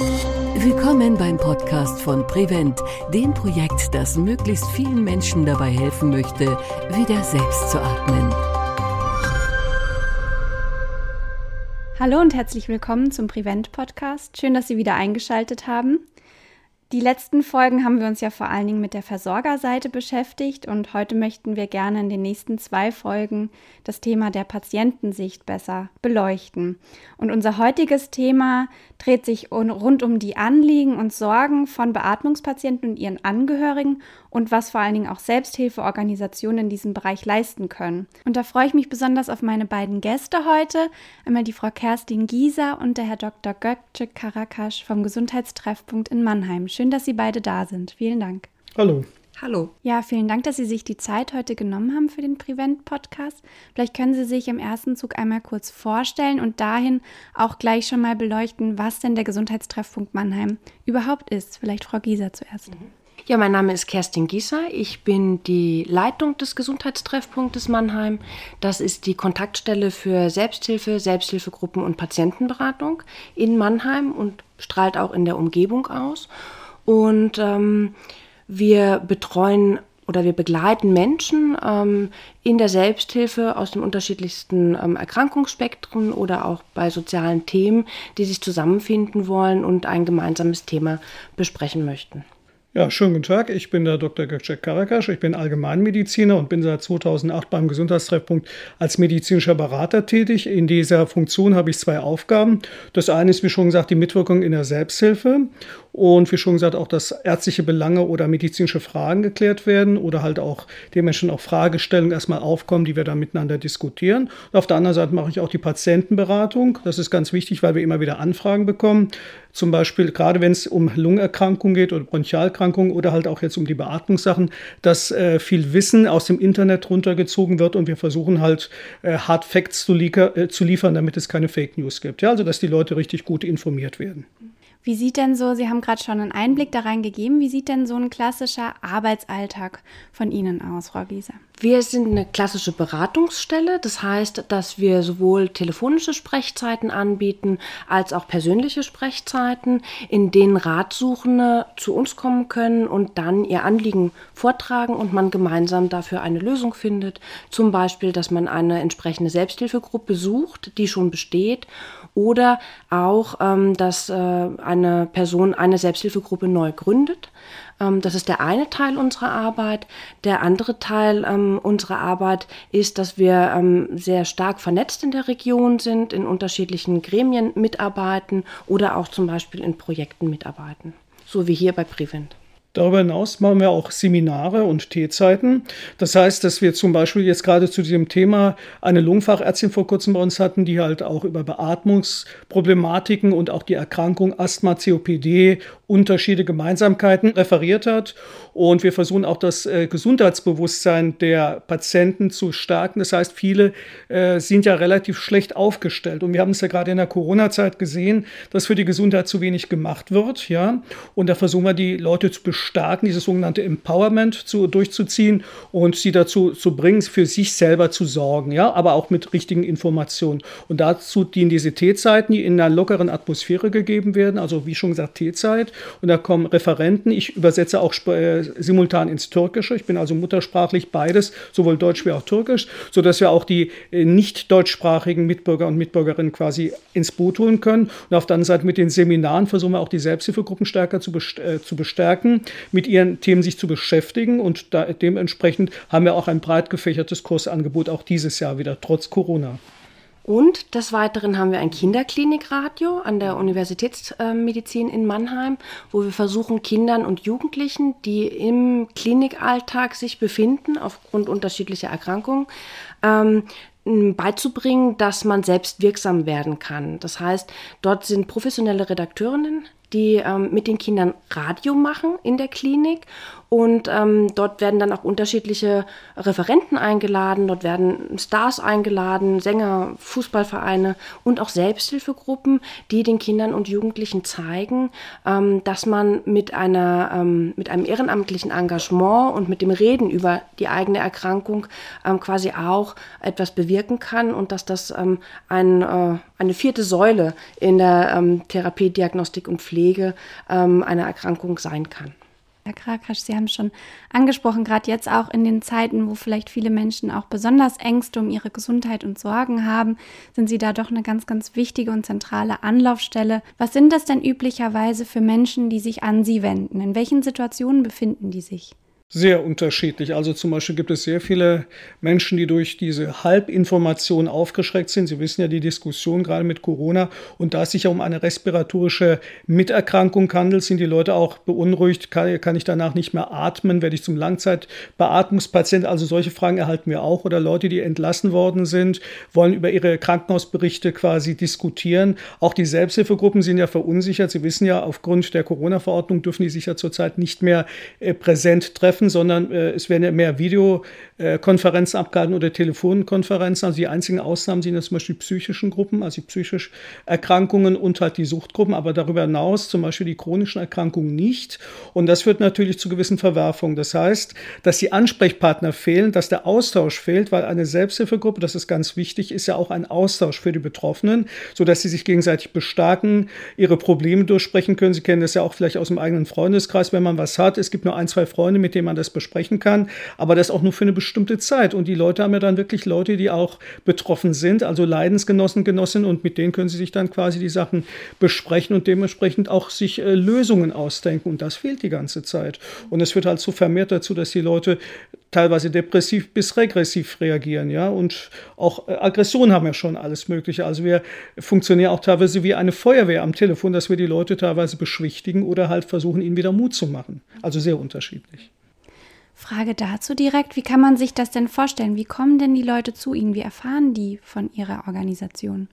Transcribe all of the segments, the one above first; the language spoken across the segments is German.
Willkommen beim Podcast von Prevent, dem Projekt, das möglichst vielen Menschen dabei helfen möchte, wieder selbst zu atmen. Hallo und herzlich willkommen zum Prevent Podcast. Schön, dass Sie wieder eingeschaltet haben. Die letzten Folgen haben wir uns ja vor allen Dingen mit der Versorgerseite beschäftigt und heute möchten wir gerne in den nächsten zwei Folgen das Thema der Patientensicht besser beleuchten. Und unser heutiges Thema dreht sich rund um die Anliegen und Sorgen von Beatmungspatienten und ihren Angehörigen und was vor allen Dingen auch Selbsthilfeorganisationen in diesem Bereich leisten können. Und da freue ich mich besonders auf meine beiden Gäste heute, einmal die Frau Kerstin Gieser und der Herr Dr. Gökce Karakasch vom Gesundheitstreffpunkt in Mannheim. Schön, dass Sie beide da sind. Vielen Dank. Hallo. Hallo. Ja, vielen Dank, dass Sie sich die Zeit heute genommen haben für den Prevent-Podcast. Vielleicht können Sie sich im ersten Zug einmal kurz vorstellen und dahin auch gleich schon mal beleuchten, was denn der Gesundheitstreffpunkt Mannheim überhaupt ist. Vielleicht Frau Gieser zuerst. Mhm. Ja, mein Name ist Kerstin Gieser. Ich bin die Leitung des Gesundheitstreffpunktes Mannheim. Das ist die Kontaktstelle für Selbsthilfe, Selbsthilfegruppen und Patientenberatung in Mannheim und strahlt auch in der Umgebung aus. Und ähm, wir betreuen oder wir begleiten Menschen ähm, in der Selbsthilfe aus den unterschiedlichsten ähm, Erkrankungsspektren oder auch bei sozialen Themen, die sich zusammenfinden wollen und ein gemeinsames Thema besprechen möchten. Ja, schönen guten Tag. Ich bin der Dr. Gökçek Karakasch. Ich bin Allgemeinmediziner und bin seit 2008 beim Gesundheitstreffpunkt als medizinischer Berater tätig. In dieser Funktion habe ich zwei Aufgaben. Das eine ist, wie schon gesagt, die Mitwirkung in der Selbsthilfe und wie schon gesagt auch, dass ärztliche Belange oder medizinische Fragen geklärt werden oder halt auch dementsprechend auch Fragestellungen erstmal aufkommen, die wir dann miteinander diskutieren. Und auf der anderen Seite mache ich auch die Patientenberatung. Das ist ganz wichtig, weil wir immer wieder Anfragen bekommen. Zum Beispiel, gerade wenn es um Lungenerkrankungen geht oder Bronchialkrankungen oder halt auch jetzt um die Beatmungssachen, dass äh, viel Wissen aus dem Internet runtergezogen wird und wir versuchen halt äh, Hard Facts zu, äh, zu liefern, damit es keine Fake News gibt. Ja, also dass die Leute richtig gut informiert werden. Wie sieht denn so, Sie haben gerade schon einen Einblick da rein gegeben, wie sieht denn so ein klassischer Arbeitsalltag von Ihnen aus, Frau Gieser? Wir sind eine klassische Beratungsstelle. Das heißt, dass wir sowohl telefonische Sprechzeiten anbieten als auch persönliche Sprechzeiten, in denen Ratsuchende zu uns kommen können und dann ihr Anliegen vortragen und man gemeinsam dafür eine Lösung findet. Zum Beispiel, dass man eine entsprechende Selbsthilfegruppe sucht, die schon besteht oder auch, ähm, dass äh, eine Person eine Selbsthilfegruppe neu gründet. Ähm, das ist der eine Teil unserer Arbeit. Der andere Teil ähm, unserer Arbeit ist, dass wir ähm, sehr stark vernetzt in der Region sind, in unterschiedlichen Gremien mitarbeiten oder auch zum Beispiel in Projekten mitarbeiten. So wie hier bei Prevent. Darüber hinaus machen wir auch Seminare und Teezeiten. Das heißt, dass wir zum Beispiel jetzt gerade zu diesem Thema eine Lungenfachärztin vor kurzem bei uns hatten, die halt auch über Beatmungsproblematiken und auch die Erkrankung Asthma, COPD, Unterschiede, Gemeinsamkeiten referiert hat. Und wir versuchen auch das äh, Gesundheitsbewusstsein der Patienten zu stärken. Das heißt, viele äh, sind ja relativ schlecht aufgestellt. Und wir haben es ja gerade in der Corona-Zeit gesehen, dass für die Gesundheit zu wenig gemacht wird. Ja? Und da versuchen wir die Leute zu bestärken, dieses sogenannte Empowerment zu, durchzuziehen und sie dazu zu bringen, für sich selber zu sorgen, ja, aber auch mit richtigen Informationen. Und dazu dienen diese T-Zeiten, die in einer lockeren Atmosphäre gegeben werden, also wie schon gesagt T-Zeit. Und da kommen Referenten. Ich übersetze auch äh, simultan ins Türkische. Ich bin also muttersprachlich beides, sowohl Deutsch wie auch Türkisch, sodass wir auch die äh, nicht deutschsprachigen Mitbürger und Mitbürgerinnen quasi ins Boot holen können. Und auf der anderen Seite mit den Seminaren versuchen wir auch die Selbsthilfegruppen stärker zu, äh, zu bestärken, mit ihren Themen sich zu beschäftigen. Und da, dementsprechend haben wir auch ein breit gefächertes Kursangebot auch dieses Jahr wieder, trotz Corona. Und des Weiteren haben wir ein Kinderklinikradio an der Universitätsmedizin in Mannheim, wo wir versuchen, Kindern und Jugendlichen, die im Klinikalltag sich befinden, aufgrund unterschiedlicher Erkrankungen, ähm, beizubringen, dass man selbst wirksam werden kann. Das heißt, dort sind professionelle Redakteurinnen, die ähm, mit den Kindern Radio machen in der Klinik und ähm, dort werden dann auch unterschiedliche Referenten eingeladen, dort werden Stars eingeladen, Sänger, Fußballvereine und auch Selbsthilfegruppen, die den Kindern und Jugendlichen zeigen, ähm, dass man mit, einer, ähm, mit einem ehrenamtlichen Engagement und mit dem Reden über die eigene Erkrankung ähm, quasi auch etwas bewirken kann und dass das ähm, ein, äh, eine vierte Säule in der ähm, Therapie, Diagnostik und Pflege ähm, eine Erkrankung sein kann. Herr Krakasch, Sie haben es schon angesprochen, gerade jetzt auch in den Zeiten, wo vielleicht viele Menschen auch besonders Ängste um ihre Gesundheit und Sorgen haben, sind Sie da doch eine ganz, ganz wichtige und zentrale Anlaufstelle. Was sind das denn üblicherweise für Menschen, die sich an Sie wenden? In welchen Situationen befinden die sich? Sehr unterschiedlich. Also zum Beispiel gibt es sehr viele Menschen, die durch diese Halbinformation aufgeschreckt sind. Sie wissen ja die Diskussion gerade mit Corona und da es sich ja um eine respiratorische Miterkrankung handelt, sind die Leute auch beunruhigt. Kann, kann ich danach nicht mehr atmen? Werde ich zum Langzeitbeatmungspatient? Also solche Fragen erhalten wir auch. Oder Leute, die entlassen worden sind, wollen über ihre Krankenhausberichte quasi diskutieren. Auch die Selbsthilfegruppen sind ja verunsichert. Sie wissen ja, aufgrund der Corona-Verordnung dürfen die sich ja zurzeit nicht mehr äh, präsent treffen treffen, sondern äh, es werden ja mehr Videokonferenzen abgehalten oder Telefonkonferenzen. Also die einzigen Ausnahmen sind ja zum Beispiel die psychischen Gruppen, also die psychischen Erkrankungen und halt die Suchtgruppen, aber darüber hinaus zum Beispiel die chronischen Erkrankungen nicht. Und das führt natürlich zu gewissen Verwerfungen. Das heißt, dass die Ansprechpartner fehlen, dass der Austausch fehlt, weil eine Selbsthilfegruppe, das ist ganz wichtig, ist ja auch ein Austausch für die Betroffenen, sodass sie sich gegenseitig bestärken, ihre Probleme durchsprechen können. Sie kennen das ja auch vielleicht aus dem eigenen Freundeskreis, wenn man was hat. Es gibt nur ein, zwei Freunde, mit denen man das besprechen kann, aber das auch nur für eine bestimmte Zeit. Und die Leute haben ja dann wirklich Leute, die auch betroffen sind, also Leidensgenossen, Genossinnen, und mit denen können sie sich dann quasi die Sachen besprechen und dementsprechend auch sich äh, Lösungen ausdenken. Und das fehlt die ganze Zeit. Und es führt halt so vermehrt dazu, dass die Leute teilweise depressiv bis regressiv reagieren, ja, und auch äh, Aggression haben ja schon alles Mögliche. Also wir funktionieren auch teilweise wie eine Feuerwehr am Telefon, dass wir die Leute teilweise beschwichtigen oder halt versuchen, ihnen wieder Mut zu machen. Also sehr unterschiedlich. Frage dazu direkt, wie kann man sich das denn vorstellen? Wie kommen denn die Leute zu Ihnen? Wie erfahren die von Ihrer Organisation?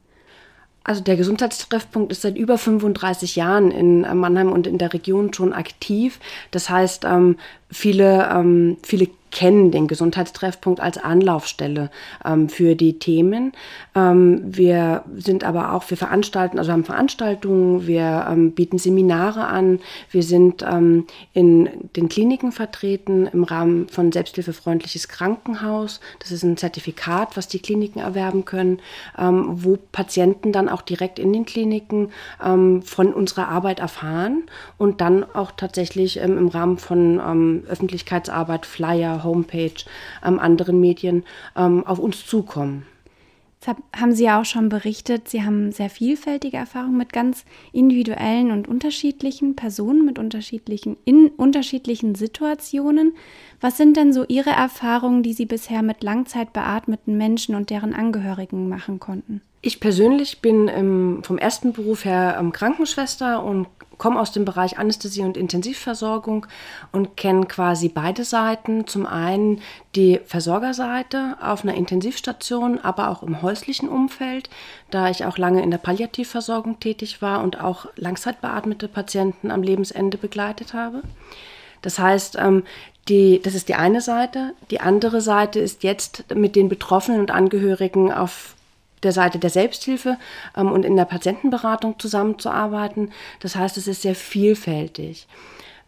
Also der Gesundheitstreffpunkt ist seit über 35 Jahren in Mannheim und in der Region schon aktiv. Das heißt, ähm, viele, ähm, viele kennen den Gesundheitstreffpunkt als Anlaufstelle ähm, für die Themen. Ähm, wir sind aber auch, wir veranstalten, also haben Veranstaltungen, wir ähm, bieten Seminare an, wir sind ähm, in den Kliniken vertreten im Rahmen von Selbsthilfefreundliches Krankenhaus. Das ist ein Zertifikat, was die Kliniken erwerben können, ähm, wo Patienten dann auch direkt in den Kliniken ähm, von unserer Arbeit erfahren und dann auch tatsächlich im Rahmen von Öffentlichkeitsarbeit, Flyer, Homepage, ähm, anderen Medien ähm, auf uns zukommen. Jetzt haben Sie ja auch schon berichtet, Sie haben sehr vielfältige Erfahrungen mit ganz individuellen und unterschiedlichen Personen, mit unterschiedlichen, in unterschiedlichen Situationen. Was sind denn so Ihre Erfahrungen, die Sie bisher mit langzeitbeatmeten Menschen und deren Angehörigen machen konnten? Ich persönlich bin ähm, vom ersten Beruf her ähm, Krankenschwester und komme aus dem Bereich Anästhesie und Intensivversorgung und kenne quasi beide Seiten. Zum einen die Versorgerseite auf einer Intensivstation, aber auch im häuslichen Umfeld, da ich auch lange in der Palliativversorgung tätig war und auch langzeitbeatmete Patienten am Lebensende begleitet habe. Das heißt, ähm, die, das ist die eine Seite. Die andere Seite ist jetzt mit den Betroffenen und Angehörigen auf der Seite der Selbsthilfe ähm, und in der Patientenberatung zusammenzuarbeiten. Das heißt, es ist sehr vielfältig.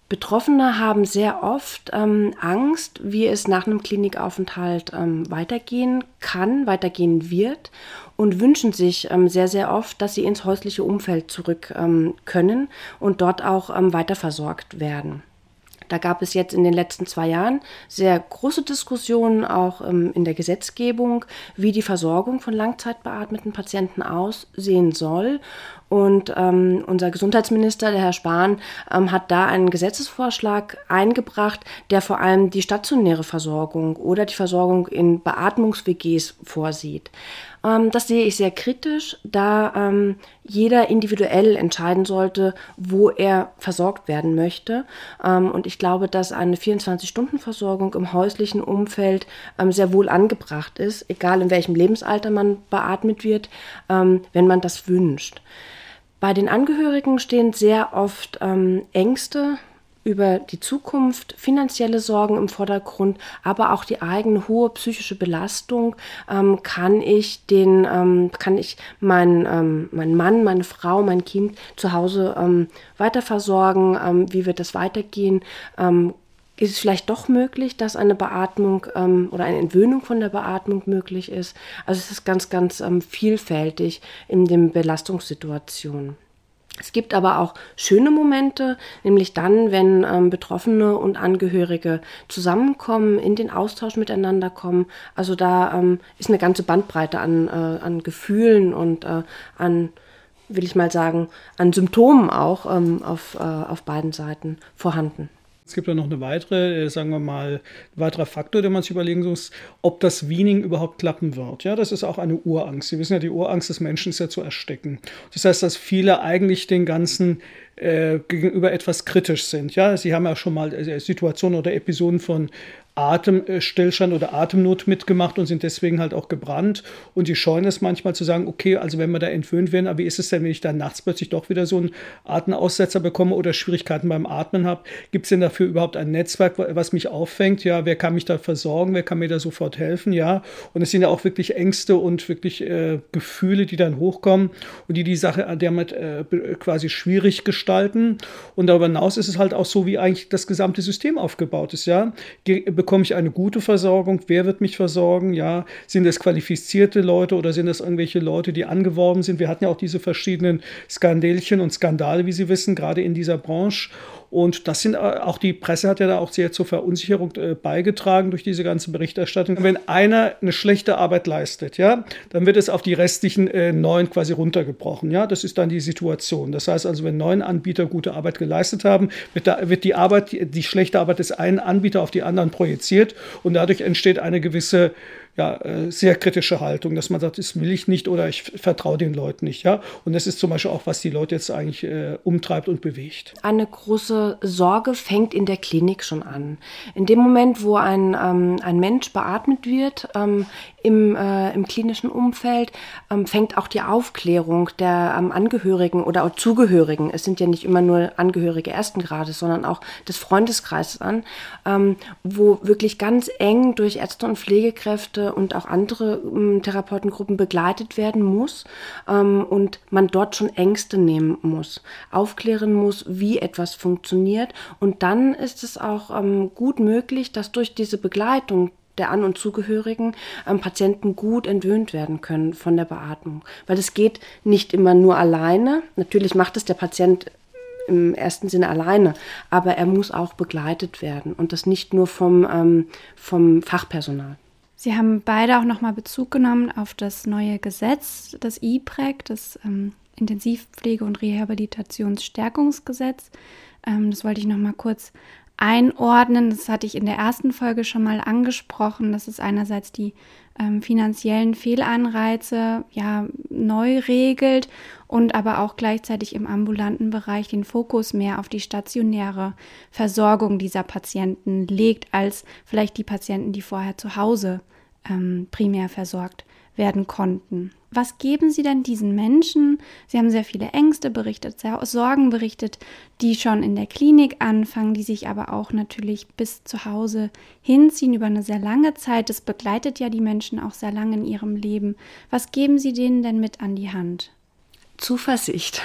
Betroffene haben sehr oft ähm, Angst, wie es nach einem Klinikaufenthalt ähm, weitergehen kann, weitergehen wird und wünschen sich ähm, sehr, sehr oft, dass sie ins häusliche Umfeld zurück ähm, können und dort auch ähm, weiterversorgt werden. Da gab es jetzt in den letzten zwei Jahren sehr große Diskussionen auch ähm, in der Gesetzgebung, wie die Versorgung von langzeitbeatmeten Patienten aussehen soll. Und ähm, unser Gesundheitsminister, der Herr Spahn, ähm, hat da einen Gesetzesvorschlag eingebracht, der vor allem die stationäre Versorgung oder die Versorgung in Beatmungs-WGs vorsieht. Ähm, das sehe ich sehr kritisch, da ähm, jeder individuell entscheiden sollte, wo er versorgt werden möchte. Ähm, und ich glaube, dass eine 24-Stunden-Versorgung im häuslichen Umfeld ähm, sehr wohl angebracht ist, egal in welchem Lebensalter man beatmet wird, ähm, wenn man das wünscht. Bei den Angehörigen stehen sehr oft ähm, Ängste über die Zukunft, finanzielle Sorgen im Vordergrund, aber auch die eigene hohe psychische Belastung. Ähm, kann ich den, ähm, kann ich meinen, ähm, meinen Mann, meine Frau, mein Kind zu Hause ähm, weiter versorgen? Ähm, wie wird das weitergehen? Ähm, ist es vielleicht doch möglich, dass eine Beatmung ähm, oder eine Entwöhnung von der Beatmung möglich ist. Also es ist ganz, ganz ähm, vielfältig in den Belastungssituationen. Es gibt aber auch schöne Momente, nämlich dann, wenn ähm, Betroffene und Angehörige zusammenkommen, in den Austausch miteinander kommen. Also da ähm, ist eine ganze Bandbreite an, äh, an Gefühlen und äh, an, will ich mal sagen, an Symptomen auch ähm, auf, äh, auf beiden Seiten vorhanden. Es gibt ja noch eine weitere, äh, sagen wir mal, weiterer Faktor, den man sich überlegen muss, ob das Weaning überhaupt klappen wird. Ja, das ist auch eine Urangst. Sie wissen ja, die Urangst des Menschen ist ja zu ersticken. Das heißt, dass viele eigentlich den ganzen äh, gegenüber etwas kritisch sind. Ja, Sie haben ja schon mal äh, Situationen oder Episoden von Atemstillstand oder Atemnot mitgemacht und sind deswegen halt auch gebrannt. Und die scheuen es manchmal zu sagen, okay, also wenn wir da entwöhnt werden, aber wie ist es denn, wenn ich dann nachts plötzlich doch wieder so einen Atemaussetzer bekomme oder Schwierigkeiten beim Atmen habe? Gibt es denn dafür überhaupt ein Netzwerk, was mich auffängt? Ja, wer kann mich da versorgen? Wer kann mir da sofort helfen? Ja, und es sind ja auch wirklich Ängste und wirklich äh, Gefühle, die dann hochkommen und die die Sache damit äh, quasi schwierig gestalten. Und darüber hinaus ist es halt auch so, wie eigentlich das gesamte System aufgebaut ist. Ja, bekomme ich eine gute Versorgung? Wer wird mich versorgen? Ja, sind es qualifizierte Leute oder sind es irgendwelche Leute, die angeworben sind? Wir hatten ja auch diese verschiedenen Skandelchen und Skandale, wie Sie wissen, gerade in dieser Branche. Und das sind äh, auch die Presse hat ja da auch sehr zur Verunsicherung äh, beigetragen durch diese ganze Berichterstattung. Wenn einer eine schlechte Arbeit leistet, ja, dann wird es auf die restlichen äh, neun quasi runtergebrochen. Ja, das ist dann die Situation. Das heißt also, wenn neun Anbieter gute Arbeit geleistet haben, wird, da, wird die Arbeit, die, die schlechte Arbeit des einen Anbieters auf die anderen projiziert und dadurch entsteht eine gewisse ja, äh, sehr kritische Haltung, dass man sagt, das will ich nicht oder ich vertraue den Leuten nicht. Ja? Und das ist zum Beispiel auch, was die Leute jetzt eigentlich äh, umtreibt und bewegt. Eine große Sorge fängt in der Klinik schon an. In dem Moment, wo ein, ähm, ein Mensch beatmet wird, ähm, im, äh, im klinischen Umfeld ähm, fängt auch die Aufklärung der ähm, Angehörigen oder auch Zugehörigen, es sind ja nicht immer nur Angehörige ersten Grades, sondern auch des Freundeskreises an, ähm, wo wirklich ganz eng durch Ärzte und Pflegekräfte und auch andere ähm, Therapeutengruppen begleitet werden muss ähm, und man dort schon Ängste nehmen muss, aufklären muss, wie etwas funktioniert und dann ist es auch ähm, gut möglich, dass durch diese Begleitung der An- und Zugehörigen ähm, Patienten gut entwöhnt werden können von der Beatmung. Weil es geht nicht immer nur alleine. Natürlich macht es der Patient im ersten Sinne alleine, aber er muss auch begleitet werden und das nicht nur vom, ähm, vom Fachpersonal. Sie haben beide auch nochmal Bezug genommen auf das neue Gesetz, das IPREC, das ähm, Intensivpflege- und Rehabilitationsstärkungsgesetz. Ähm, das wollte ich nochmal kurz einordnen. Das hatte ich in der ersten Folge schon mal angesprochen. Das ist einerseits die ähm, finanziellen Fehlanreize ja neu regelt und aber auch gleichzeitig im ambulanten Bereich den Fokus mehr auf die stationäre Versorgung dieser Patienten legt als vielleicht die Patienten, die vorher zu Hause ähm, primär versorgt werden konnten. Was geben Sie denn diesen Menschen? Sie haben sehr viele Ängste berichtet, sehr Sorgen berichtet, die schon in der Klinik anfangen, die sich aber auch natürlich bis zu Hause hinziehen über eine sehr lange Zeit. Das begleitet ja die Menschen auch sehr lange in ihrem Leben. Was geben Sie denen denn mit an die Hand? Zuversicht.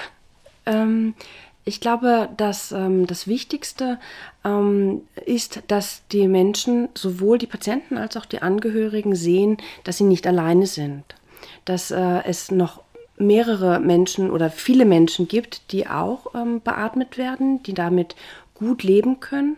Ähm, ich glaube, dass ähm, das Wichtigste ähm, ist, dass die Menschen, sowohl die Patienten als auch die Angehörigen, sehen, dass sie nicht alleine sind. Dass äh, es noch mehrere Menschen oder viele Menschen gibt, die auch ähm, beatmet werden, die damit gut leben können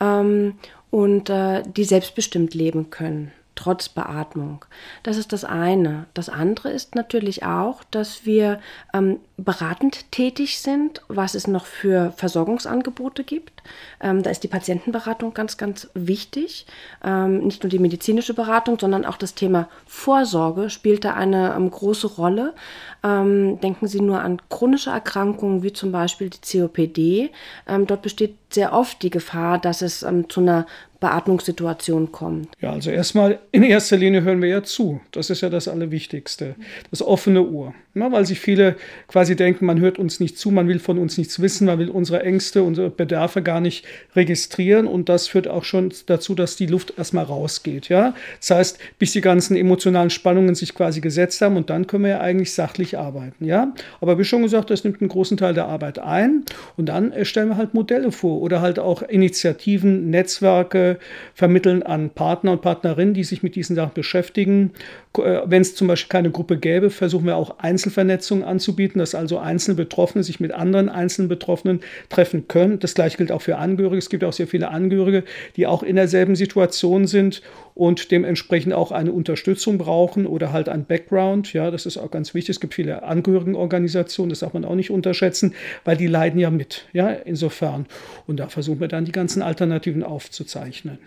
ähm, und äh, die selbstbestimmt leben können trotz Beatmung. Das ist das eine. Das andere ist natürlich auch, dass wir ähm, beratend tätig sind, was es noch für Versorgungsangebote gibt. Ähm, da ist die Patientenberatung ganz, ganz wichtig. Ähm, nicht nur die medizinische Beratung, sondern auch das Thema Vorsorge spielt da eine ähm, große Rolle. Ähm, denken Sie nur an chronische Erkrankungen wie zum Beispiel die COPD. Ähm, dort besteht sehr oft die Gefahr, dass es zu einer Beatmungssituation kommt? Ja, also erstmal in erster Linie hören wir ja zu. Das ist ja das Allerwichtigste. Das offene Ohr. Ja, weil sich viele quasi denken, man hört uns nicht zu, man will von uns nichts wissen, man will unsere Ängste, unsere Bedarfe gar nicht registrieren. Und das führt auch schon dazu, dass die Luft erstmal rausgeht. Ja? Das heißt, bis die ganzen emotionalen Spannungen sich quasi gesetzt haben und dann können wir ja eigentlich sachlich arbeiten. Ja? Aber wie schon gesagt, das nimmt einen großen Teil der Arbeit ein. Und dann stellen wir halt Modelle vor oder halt auch Initiativen, Netzwerke, vermitteln an Partner und Partnerinnen, die sich mit diesen Sachen beschäftigen. Äh, wenn es zum Beispiel keine Gruppe gäbe, versuchen wir auch Einzel Einzelvernetzung anzubieten, dass also einzelne Betroffene sich mit anderen einzelnen Betroffenen treffen können. Das gleiche gilt auch für Angehörige. Es gibt auch sehr viele Angehörige, die auch in derselben Situation sind und dementsprechend auch eine Unterstützung brauchen oder halt ein Background. Ja, das ist auch ganz wichtig. Es gibt viele Angehörigenorganisationen, das darf man auch nicht unterschätzen, weil die leiden ja mit. Ja, insofern. Und da versuchen wir dann die ganzen Alternativen aufzuzeichnen.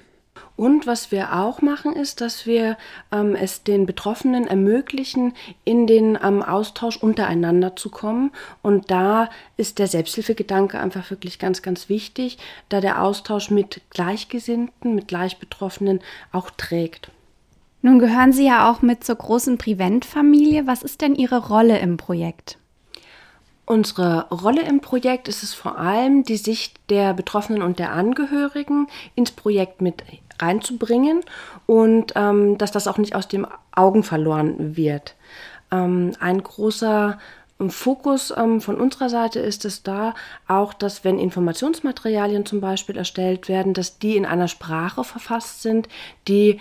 Und was wir auch machen, ist, dass wir ähm, es den Betroffenen ermöglichen, in den ähm, Austausch untereinander zu kommen. Und da ist der Selbsthilfegedanke einfach wirklich ganz, ganz wichtig, da der Austausch mit Gleichgesinnten, mit Gleichbetroffenen auch trägt. Nun gehören Sie ja auch mit zur großen Prevent-Familie. Was ist denn Ihre Rolle im Projekt? Unsere Rolle im Projekt ist es vor allem, die Sicht der Betroffenen und der Angehörigen ins Projekt mit reinzubringen und ähm, dass das auch nicht aus den Augen verloren wird. Ähm, ein großer Fokus ähm, von unserer Seite ist es da auch, dass wenn Informationsmaterialien zum Beispiel erstellt werden, dass die in einer Sprache verfasst sind, die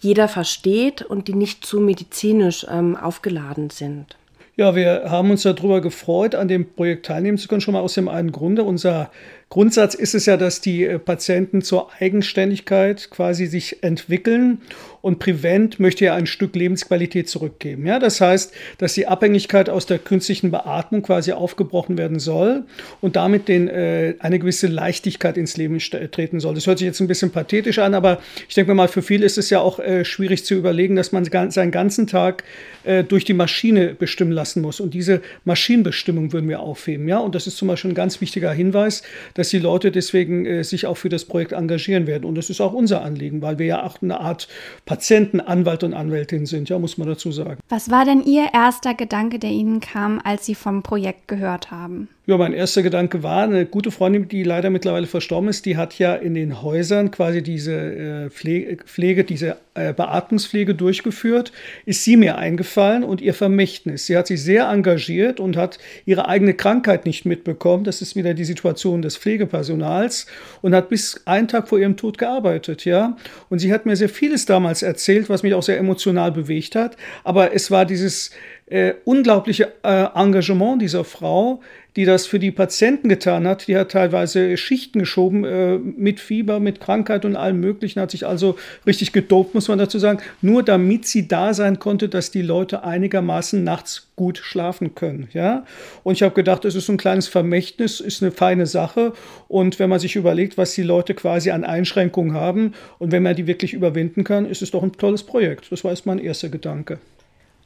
jeder versteht und die nicht zu medizinisch ähm, aufgeladen sind. Ja, wir haben uns darüber gefreut, an dem Projekt teilnehmen zu können, schon mal aus dem einen Grunde. Unser Grundsatz ist es ja, dass die äh, Patienten zur Eigenständigkeit quasi sich entwickeln und Prevent möchte ja ein Stück Lebensqualität zurückgeben. Ja, das heißt, dass die Abhängigkeit aus der künstlichen Beatmung quasi aufgebrochen werden soll und damit den, äh, eine gewisse Leichtigkeit ins Leben treten soll. Das hört sich jetzt ein bisschen pathetisch an, aber ich denke mal, für viele ist es ja auch äh, schwierig zu überlegen, dass man seinen ganzen Tag äh, durch die Maschine bestimmen lassen muss. Und diese Maschinenbestimmung würden wir aufheben. Ja, und das ist zum Beispiel ein ganz wichtiger Hinweis, dass die Leute deswegen äh, sich auch für das Projekt engagieren werden. Und das ist auch unser Anliegen, weil wir ja auch eine Art Patienten, Anwalt und Anwältin sind, ja, muss man dazu sagen. Was war denn Ihr erster Gedanke, der Ihnen kam, als Sie vom Projekt gehört haben? Ja, mein erster Gedanke war, eine gute Freundin, die leider mittlerweile verstorben ist, die hat ja in den Häusern quasi diese äh, Pflege, Pflege, diese äh, Beatmungspflege durchgeführt, ist sie mir eingefallen und ihr Vermächtnis. Sie hat sich sehr engagiert und hat ihre eigene Krankheit nicht mitbekommen. Das ist wieder die Situation des Pflegepersonals und hat bis einen Tag vor ihrem Tod gearbeitet, ja. Und sie hat mir sehr vieles damals erzählt, was mich auch sehr emotional bewegt hat. Aber es war dieses äh, unglaubliche äh, Engagement dieser Frau, die das für die Patienten getan hat. Die hat teilweise Schichten geschoben äh, mit Fieber, mit Krankheit und allem Möglichen, hat sich also richtig gedopt, muss man dazu sagen, nur damit sie da sein konnte, dass die Leute einigermaßen nachts gut schlafen können. Ja? Und ich habe gedacht, es ist ein kleines Vermächtnis, ist eine feine Sache. Und wenn man sich überlegt, was die Leute quasi an Einschränkungen haben und wenn man die wirklich überwinden kann, ist es doch ein tolles Projekt. Das war jetzt mein erster Gedanke.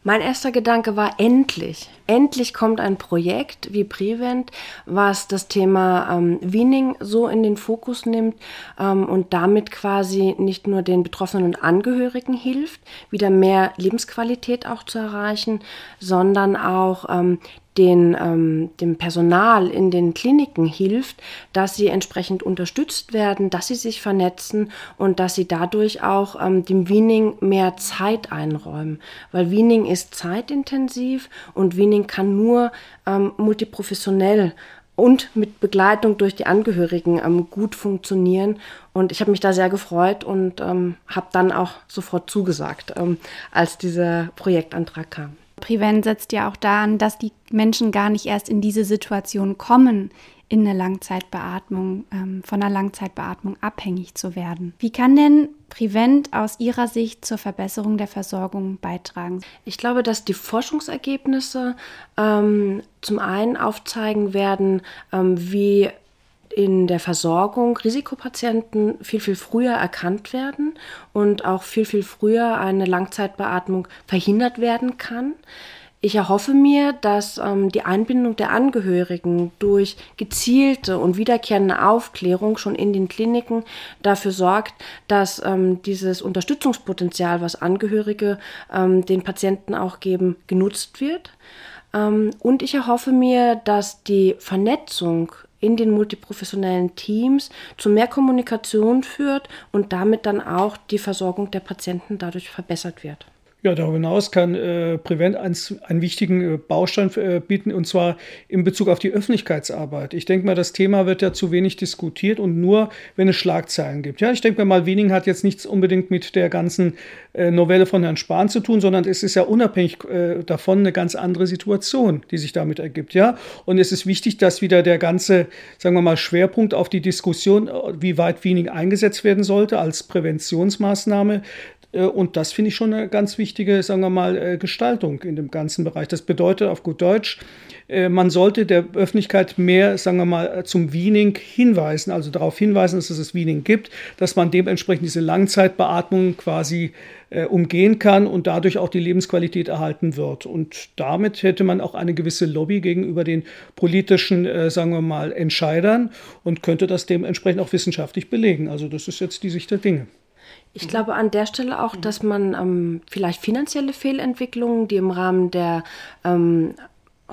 Mein erster Gedanke war endlich. Endlich kommt ein Projekt wie Prevent, was das Thema ähm, Weaning so in den Fokus nimmt ähm, und damit quasi nicht nur den Betroffenen und Angehörigen hilft, wieder mehr Lebensqualität auch zu erreichen, sondern auch ähm, den, ähm, dem Personal in den Kliniken hilft, dass sie entsprechend unterstützt werden, dass sie sich vernetzen und dass sie dadurch auch ähm, dem Weaning mehr Zeit einräumen. Weil Weaning ist zeitintensiv und Weaning kann nur ähm, multiprofessionell und mit Begleitung durch die Angehörigen ähm, gut funktionieren. Und ich habe mich da sehr gefreut und ähm, habe dann auch sofort zugesagt, ähm, als dieser Projektantrag kam. Prevent setzt ja auch daran, dass die Menschen gar nicht erst in diese Situation kommen, in eine Langzeitbeatmung, ähm, von einer Langzeitbeatmung abhängig zu werden. Wie kann denn Prevent aus Ihrer Sicht zur Verbesserung der Versorgung beitragen? Ich glaube, dass die Forschungsergebnisse ähm, zum einen aufzeigen werden, ähm, wie in der Versorgung Risikopatienten viel, viel früher erkannt werden und auch viel, viel früher eine Langzeitbeatmung verhindert werden kann. Ich erhoffe mir, dass ähm, die Einbindung der Angehörigen durch gezielte und wiederkehrende Aufklärung schon in den Kliniken dafür sorgt, dass ähm, dieses Unterstützungspotenzial, was Angehörige ähm, den Patienten auch geben, genutzt wird. Ähm, und ich erhoffe mir, dass die Vernetzung in den multiprofessionellen Teams zu mehr Kommunikation führt und damit dann auch die Versorgung der Patienten dadurch verbessert wird. Ja, darüber hinaus kann äh, Prevent einen, einen wichtigen äh, Baustein äh, bieten, und zwar in Bezug auf die Öffentlichkeitsarbeit. Ich denke mal, das Thema wird ja zu wenig diskutiert und nur, wenn es Schlagzeilen gibt. Ja, ich denke mal, Wiening hat jetzt nichts unbedingt mit der ganzen äh, Novelle von Herrn Spahn zu tun, sondern es ist ja unabhängig äh, davon eine ganz andere Situation, die sich damit ergibt. Ja, und es ist wichtig, dass wieder der ganze, sagen wir mal, Schwerpunkt auf die Diskussion, äh, wie weit Wiening eingesetzt werden sollte als Präventionsmaßnahme, und das finde ich schon eine ganz wichtige, sagen wir mal, äh, Gestaltung in dem ganzen Bereich. Das bedeutet auf gut Deutsch, äh, man sollte der Öffentlichkeit mehr, sagen wir mal, zum Wiening hinweisen, also darauf hinweisen, dass es das Wiening gibt, dass man dementsprechend diese Langzeitbeatmung quasi umgehen kann und dadurch auch die Lebensqualität erhalten wird. Und damit hätte man auch eine gewisse Lobby gegenüber den politischen, sagen wir mal, Entscheidern und könnte das dementsprechend auch wissenschaftlich belegen. Also das ist jetzt die Sicht der Dinge. Ich glaube an der Stelle auch, dass man ähm, vielleicht finanzielle Fehlentwicklungen, die im Rahmen der ähm,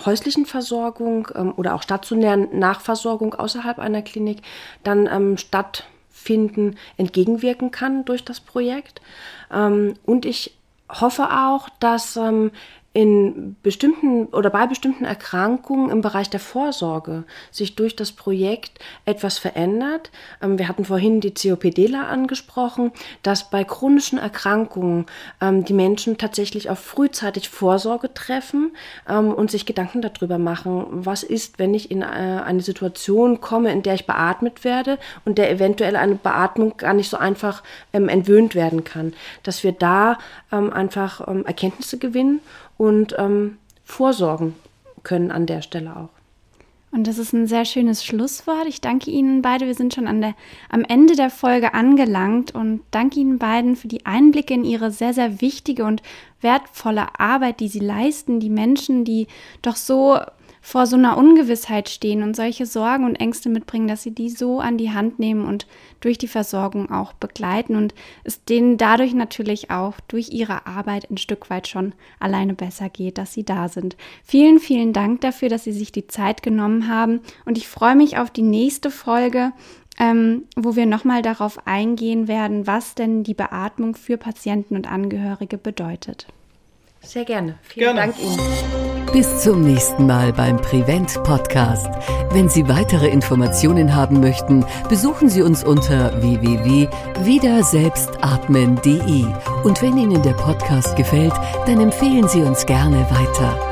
häuslichen Versorgung ähm, oder auch stationären Nachversorgung außerhalb einer Klinik dann ähm, stattfinden, entgegenwirken kann durch das Projekt. Ähm, und ich hoffe auch, dass ähm, in bestimmten oder bei bestimmten Erkrankungen im Bereich der Vorsorge sich durch das Projekt etwas verändert. Ähm, wir hatten vorhin die COPDler angesprochen, dass bei chronischen Erkrankungen ähm, die Menschen tatsächlich auf frühzeitig Vorsorge treffen ähm, und sich Gedanken darüber machen, was ist, wenn ich in äh, eine Situation komme, in der ich beatmet werde und der eventuell eine Beatmung gar nicht so einfach entwöhnt werden kann. Dass wir da einfach Erkenntnisse gewinnen und ähm, vorsorgen können an der Stelle auch. Und das ist ein sehr schönes Schlusswort. Ich danke Ihnen beide. Wir sind schon an der, am Ende der Folge angelangt und danke Ihnen beiden für die Einblicke in Ihre sehr, sehr wichtige und wertvolle Arbeit, die Sie leisten. Die Menschen, die doch so vor so einer Ungewissheit stehen und solche Sorgen und Ängste mitbringen, dass sie die so an die Hand nehmen und durch die Versorgung auch begleiten und es denen dadurch natürlich auch durch ihre Arbeit ein Stück weit schon alleine besser geht, dass sie da sind. Vielen, vielen Dank dafür, dass Sie sich die Zeit genommen haben und ich freue mich auf die nächste Folge, ähm, wo wir nochmal darauf eingehen werden, was denn die Beatmung für Patienten und Angehörige bedeutet. Sehr gerne. Vielen gerne. Dank Ihnen. Bis zum nächsten Mal beim Prevent Podcast. Wenn Sie weitere Informationen haben möchten, besuchen Sie uns unter www.wiederselbstatmen.de. Und wenn Ihnen der Podcast gefällt, dann empfehlen Sie uns gerne weiter.